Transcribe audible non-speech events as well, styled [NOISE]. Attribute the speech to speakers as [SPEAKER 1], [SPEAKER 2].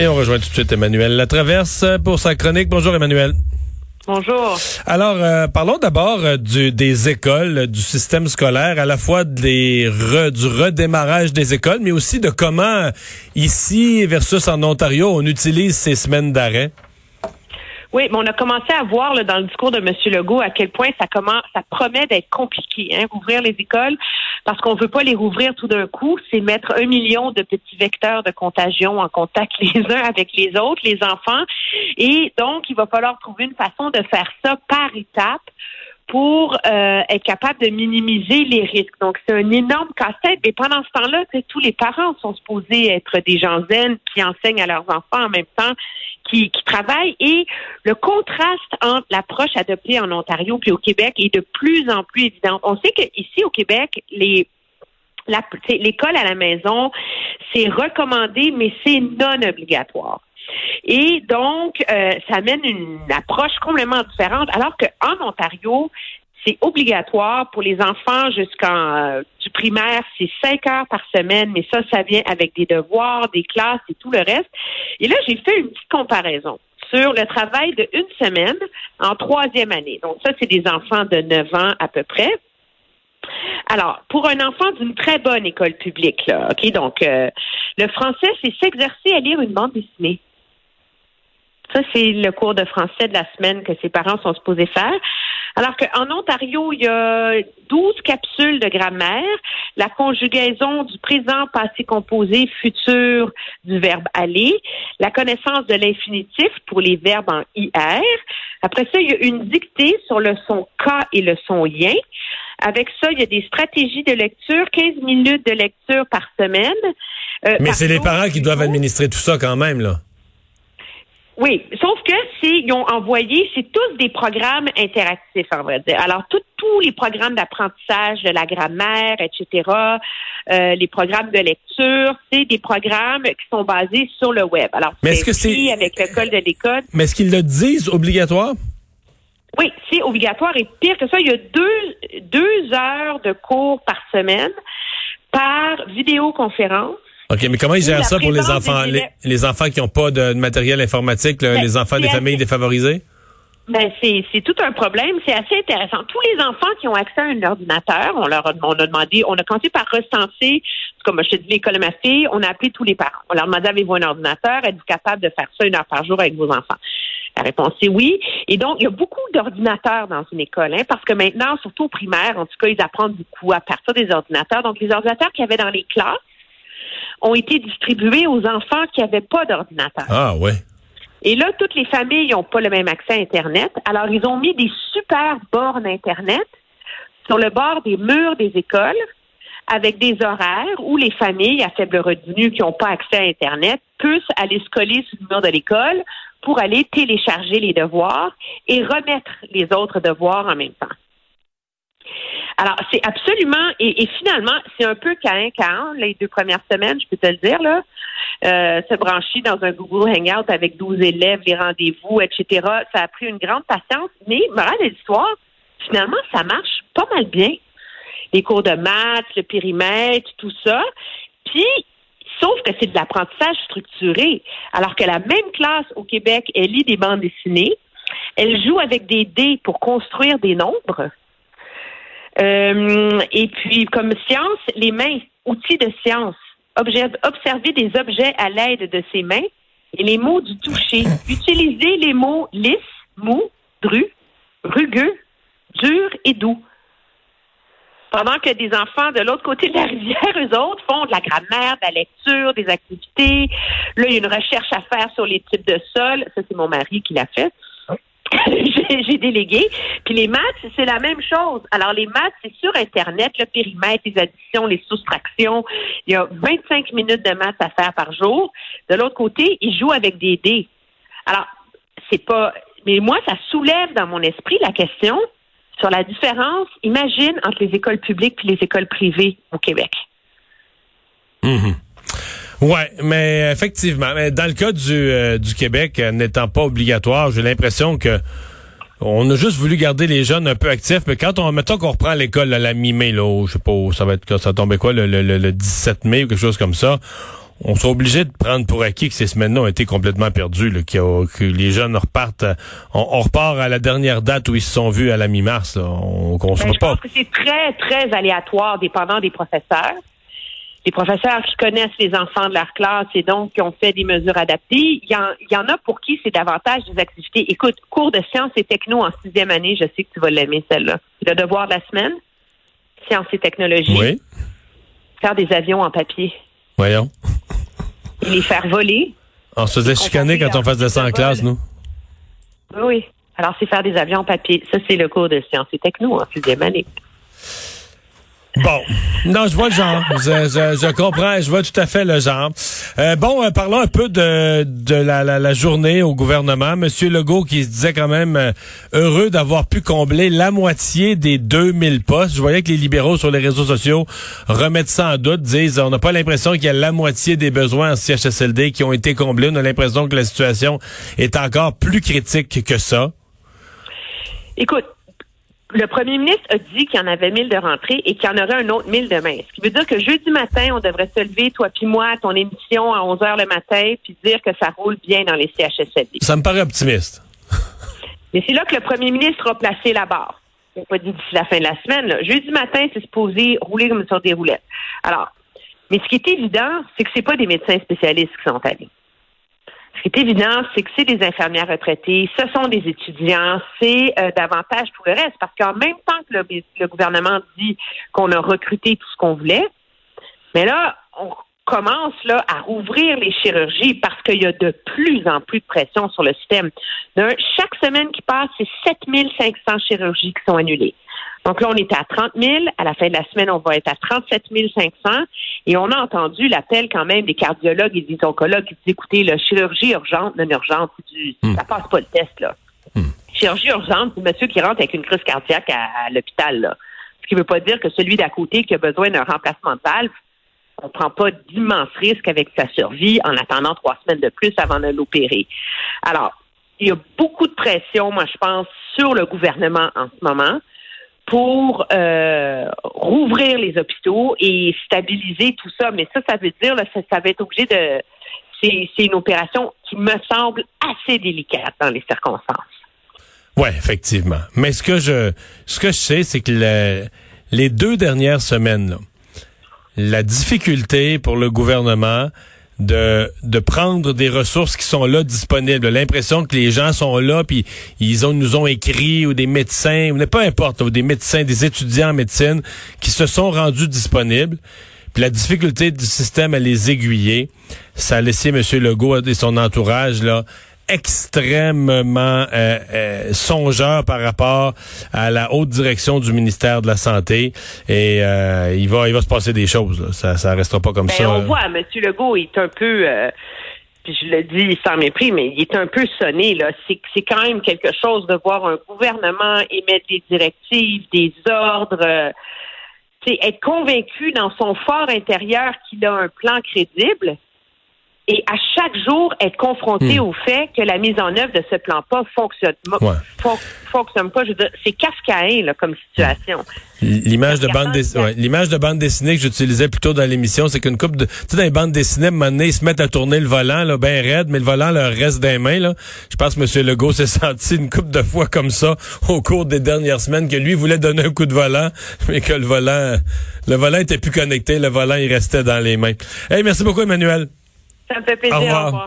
[SPEAKER 1] Et on rejoint tout de suite Emmanuel Latraverse pour sa chronique. Bonjour Emmanuel.
[SPEAKER 2] Bonjour.
[SPEAKER 1] Alors, euh, parlons d'abord euh, du, des écoles, du système scolaire, à la fois des du redémarrage des écoles, mais aussi de comment, ici versus en Ontario, on utilise ces semaines d'arrêt.
[SPEAKER 2] Oui, mais on a commencé à voir là, dans le discours de M. Legault à quel point ça commence, ça promet d'être compliqué, hein, rouvrir les écoles, parce qu'on veut pas les rouvrir tout d'un coup. C'est mettre un million de petits vecteurs de contagion en contact [LAUGHS] les uns avec les autres, les enfants. Et donc, il va falloir trouver une façon de faire ça par étapes pour euh, être capable de minimiser les risques. Donc, c'est un énorme casse-tête. Et pendant ce temps-là, tous les parents sont supposés être des gens zen qui enseignent à leurs enfants en même temps, qui, qui travaillent. Et le contraste entre l'approche adoptée en Ontario puis au Québec est de plus en plus évident. On sait qu'ici, au Québec, les l'école à la maison, c'est recommandé, mais c'est non obligatoire. Et donc, euh, ça amène une approche complètement différente, alors qu'en Ontario, c'est obligatoire pour les enfants jusqu'en euh, du primaire, c'est cinq heures par semaine, mais ça, ça vient avec des devoirs, des classes et tout le reste. Et là, j'ai fait une petite comparaison sur le travail de une semaine en troisième année. Donc ça, c'est des enfants de 9 ans à peu près. Alors, pour un enfant d'une très bonne école publique, là, ok, donc euh, le français, c'est s'exercer à lire une bande dessinée. Ça, c'est le cours de français de la semaine que ses parents sont supposés faire. Alors qu'en Ontario, il y a 12 capsules de grammaire, la conjugaison du présent, passé composé, futur du verbe aller, la connaissance de l'infinitif pour les verbes en IR. Après ça, il y a une dictée sur le son K et le son yin. Avec ça, il y a des stratégies de lecture, 15 minutes de lecture par semaine.
[SPEAKER 1] Euh, Mais c'est les parents qui doivent administrer tout ça quand même, là.
[SPEAKER 2] Oui, sauf que c'est ils ont envoyé, c'est tous des programmes interactifs, on va dire. Alors tous les programmes d'apprentissage de la grammaire, etc., euh, les programmes de lecture, c'est des programmes qui sont basés sur le web. Alors
[SPEAKER 1] mais est-ce que c'est
[SPEAKER 2] avec l'école de l'école
[SPEAKER 1] Mais est-ce qu'ils le disent obligatoire?
[SPEAKER 2] Oui, c'est obligatoire et pire que ça, il y a deux deux heures de cours par semaine par vidéoconférence
[SPEAKER 1] OK, mais comment ils gèrent ça pour les enfants, les, enfants qui n'ont pas de, matériel informatique, ben, les enfants des familles défavorisées?
[SPEAKER 2] Ben c'est c'est tout un problème. C'est assez intéressant. Tous les enfants qui ont accès à un ordinateur, on leur a, on a demandé, on a commencé par recenser, comme je te dis, l'école de ma fille, on a appelé tous les parents. On leur a demandé avez-vous un ordinateur, êtes-vous capable de faire ça une heure par jour avec vos enfants? La réponse est oui. Et donc, il y a beaucoup d'ordinateurs dans une école, hein, parce que maintenant, surtout au primaire, en tout cas, ils apprennent beaucoup à partir des ordinateurs. Donc, les ordinateurs qu'il y avait dans les classes, ont été distribués aux enfants qui n'avaient pas d'ordinateur.
[SPEAKER 1] Ah ouais.
[SPEAKER 2] Et là, toutes les familles n'ont pas le même accès à Internet. Alors, ils ont mis des super bornes Internet sur le bord des murs des écoles avec des horaires où les familles à faible revenu qui n'ont pas accès à Internet puissent aller se coller sur le mur de l'école pour aller télécharger les devoirs et remettre les autres devoirs en même temps. Alors, c'est absolument, et, finalement, c'est un peu quand les deux premières semaines, je peux te le dire, là. Euh, se brancher dans un Google Hangout avec 12 élèves, les rendez-vous, etc. Ça a pris une grande patience, mais, morale de l'histoire, finalement, ça marche pas mal bien. Les cours de maths, le périmètre, tout ça. Puis, sauf que c'est de l'apprentissage structuré. Alors que la même classe au Québec, elle lit des bandes dessinées, elle joue avec des dés pour construire des nombres. Euh, et puis, comme science, les mains, outils de science. observer des objets à l'aide de ses mains et les mots du toucher. [LAUGHS] Utiliser les mots lisse, mou, dru, rugueux, dur et doux. Pendant que des enfants de l'autre côté de la rivière, eux autres, font de la grammaire, de la lecture, des activités. Là, il y a une recherche à faire sur les types de sol. Ça, c'est mon mari qui l'a fait. [LAUGHS] j'ai délégué. Puis les maths, c'est la même chose. Alors, les maths, c'est sur Internet, le périmètre, les additions, les soustractions. Il y a 25 minutes de maths à faire par jour. De l'autre côté, ils jouent avec des dés. Alors, c'est pas... Mais moi, ça soulève dans mon esprit la question sur la différence, imagine, entre les écoles publiques et les écoles privées au Québec.
[SPEAKER 1] Mmh. Ouais, mais effectivement, mais dans le cas du, euh, du Québec euh, n'étant pas obligatoire, j'ai l'impression que on a juste voulu garder les jeunes un peu actifs, mais quand on mettons qu'on reprend l'école à la mi-mai, là, je sais pas, ça va être ça tombait quoi, le, le, le 17 mai ou quelque chose comme ça. on sera obligé de prendre pour acquis que ces semaines-là ont été complètement perdues, là, que les jeunes repartent, on, repart à la dernière date où ils se sont vus à la mi-mars. On,
[SPEAKER 2] on ben, je pas. pense que c'est très, très aléatoire, dépendant des professeurs. Les professeurs qui connaissent les enfants de leur classe et donc qui ont fait des mesures adaptées. Il y en, il y en a pour qui c'est davantage des activités. Écoute, cours de sciences et techno en sixième année, je sais que tu vas l'aimer celle-là. Le devoir de la semaine, sciences et technologies.
[SPEAKER 1] Oui.
[SPEAKER 2] Faire des avions en papier.
[SPEAKER 1] Voyons.
[SPEAKER 2] les faire voler.
[SPEAKER 1] On se faisait chicaner quand on faisait ça en classe, nous.
[SPEAKER 2] Oui. Alors, c'est faire des avions en papier. Ça, c'est le cours de sciences et techno en sixième année.
[SPEAKER 1] Bon, non, je vois le genre. Je, je, comprends, je vois tout à fait le genre. Euh, bon, euh, parlons un peu de, de la, la, journée au gouvernement. Monsieur Legault qui se disait quand même euh, heureux d'avoir pu combler la moitié des 2000 postes. Je voyais que les libéraux sur les réseaux sociaux remettent ça en doute, disent on n'a pas l'impression qu'il y a la moitié des besoins en CHSLD qui ont été comblés. On a l'impression que la situation est encore plus critique que ça.
[SPEAKER 2] Écoute, le premier ministre a dit qu'il y en avait 1000 de rentrée et qu'il y en aurait un autre 1000 demain. Ce qui veut dire que jeudi matin, on devrait se lever, toi puis moi, à ton émission à 11 heures le matin, puis dire que ça roule bien dans les CHSLD.
[SPEAKER 1] Ça me paraît optimiste. [LAUGHS]
[SPEAKER 2] Mais c'est là que le premier ministre a placé la barre. Il n'a pas dit d'ici la fin de la semaine. Jeudi matin, c'est supposé rouler comme sur des roulettes. Alors, mais ce qui est évident, c'est que c'est pas des médecins spécialistes qui sont allés. Ce qui est évident, c'est que c'est des infirmières retraitées, ce sont des étudiants, c'est euh, davantage tout le reste, parce qu'en même temps que le, gouvernement dit qu'on a recruté tout ce qu'on voulait, mais là, on commence là à rouvrir les chirurgies parce qu'il y a de plus en plus de pression sur le système. chaque semaine qui passe, c'est 7500 chirurgies qui sont annulées. Donc là, on était à 30 000. À la fin de la semaine, on va être à 37 500. Et on a entendu l'appel quand même des cardiologues et des oncologues qui disent, écoutez, la chirurgie urgente, non urgente, du, hmm. ça passe pas le test, là. Hmm. Chirurgie urgente, c'est monsieur qui rentre avec une crise cardiaque à, l'hôpital, là. Ce qui ne veut pas dire que celui d'à côté qui a besoin d'un remplacement de valve, on ne prend pas d'immenses risques avec sa survie en attendant trois semaines de plus avant de l'opérer. Alors, il y a beaucoup de pression, moi, je pense, sur le gouvernement en ce moment pour euh, rouvrir les hôpitaux et stabiliser tout ça. Mais ça, ça veut dire, là, ça, ça va être obligé de... C'est une opération qui me semble assez délicate dans les circonstances.
[SPEAKER 1] Oui, effectivement. Mais ce que je ce que je sais, c'est que les deux dernières semaines, la difficulté pour le gouvernement de, de prendre des ressources qui sont là disponibles. L'impression que les gens sont là, puis ils ont, nous ont écrit, ou des médecins, ou pas importe, ou des médecins, des étudiants en médecine qui se sont rendus disponibles. Puis la difficulté du système à les aiguiller, ça a laissé M. Legault et son entourage là extrêmement euh, euh, songeur par rapport à la haute direction du ministère de la santé et euh, il va il va se passer des choses ça ça restera pas comme ben, ça
[SPEAKER 2] on voit M. Legault est un peu puis je le dis sans mépris, mais il est un peu sonné, là. C'est, c'est quand même quelque chose de voir un gouvernement émettre des directives, des ordres, c'est être convaincu dans son fort intérieur qu'il a un plan crédible et à chaque jour être confronté hmm. au fait que la mise en œuvre de ce plan pas fonctionne, fonctionne pas. C'est kafkaïen là, comme situation.
[SPEAKER 1] L'image de bande dessinée, l'image de bande dessinée que j'utilisais plutôt dans l'émission, c'est qu'une coupe de, tu sais, dans les bandes dessinées, à un moment donné, ils se mettent à tourner le volant, là, ben raide, mais le volant leur reste des mains, là. Je pense que M. Legault s'est [LAUGHS] senti une coupe de fois comme ça au cours des dernières semaines, que lui voulait donner un coup de volant, [LAUGHS] mais que le volant, le volant était plus connecté, le volant, il restait dans les mains. Hey, merci beaucoup, Emmanuel.
[SPEAKER 2] Ça me fait plaisir. Au revoir.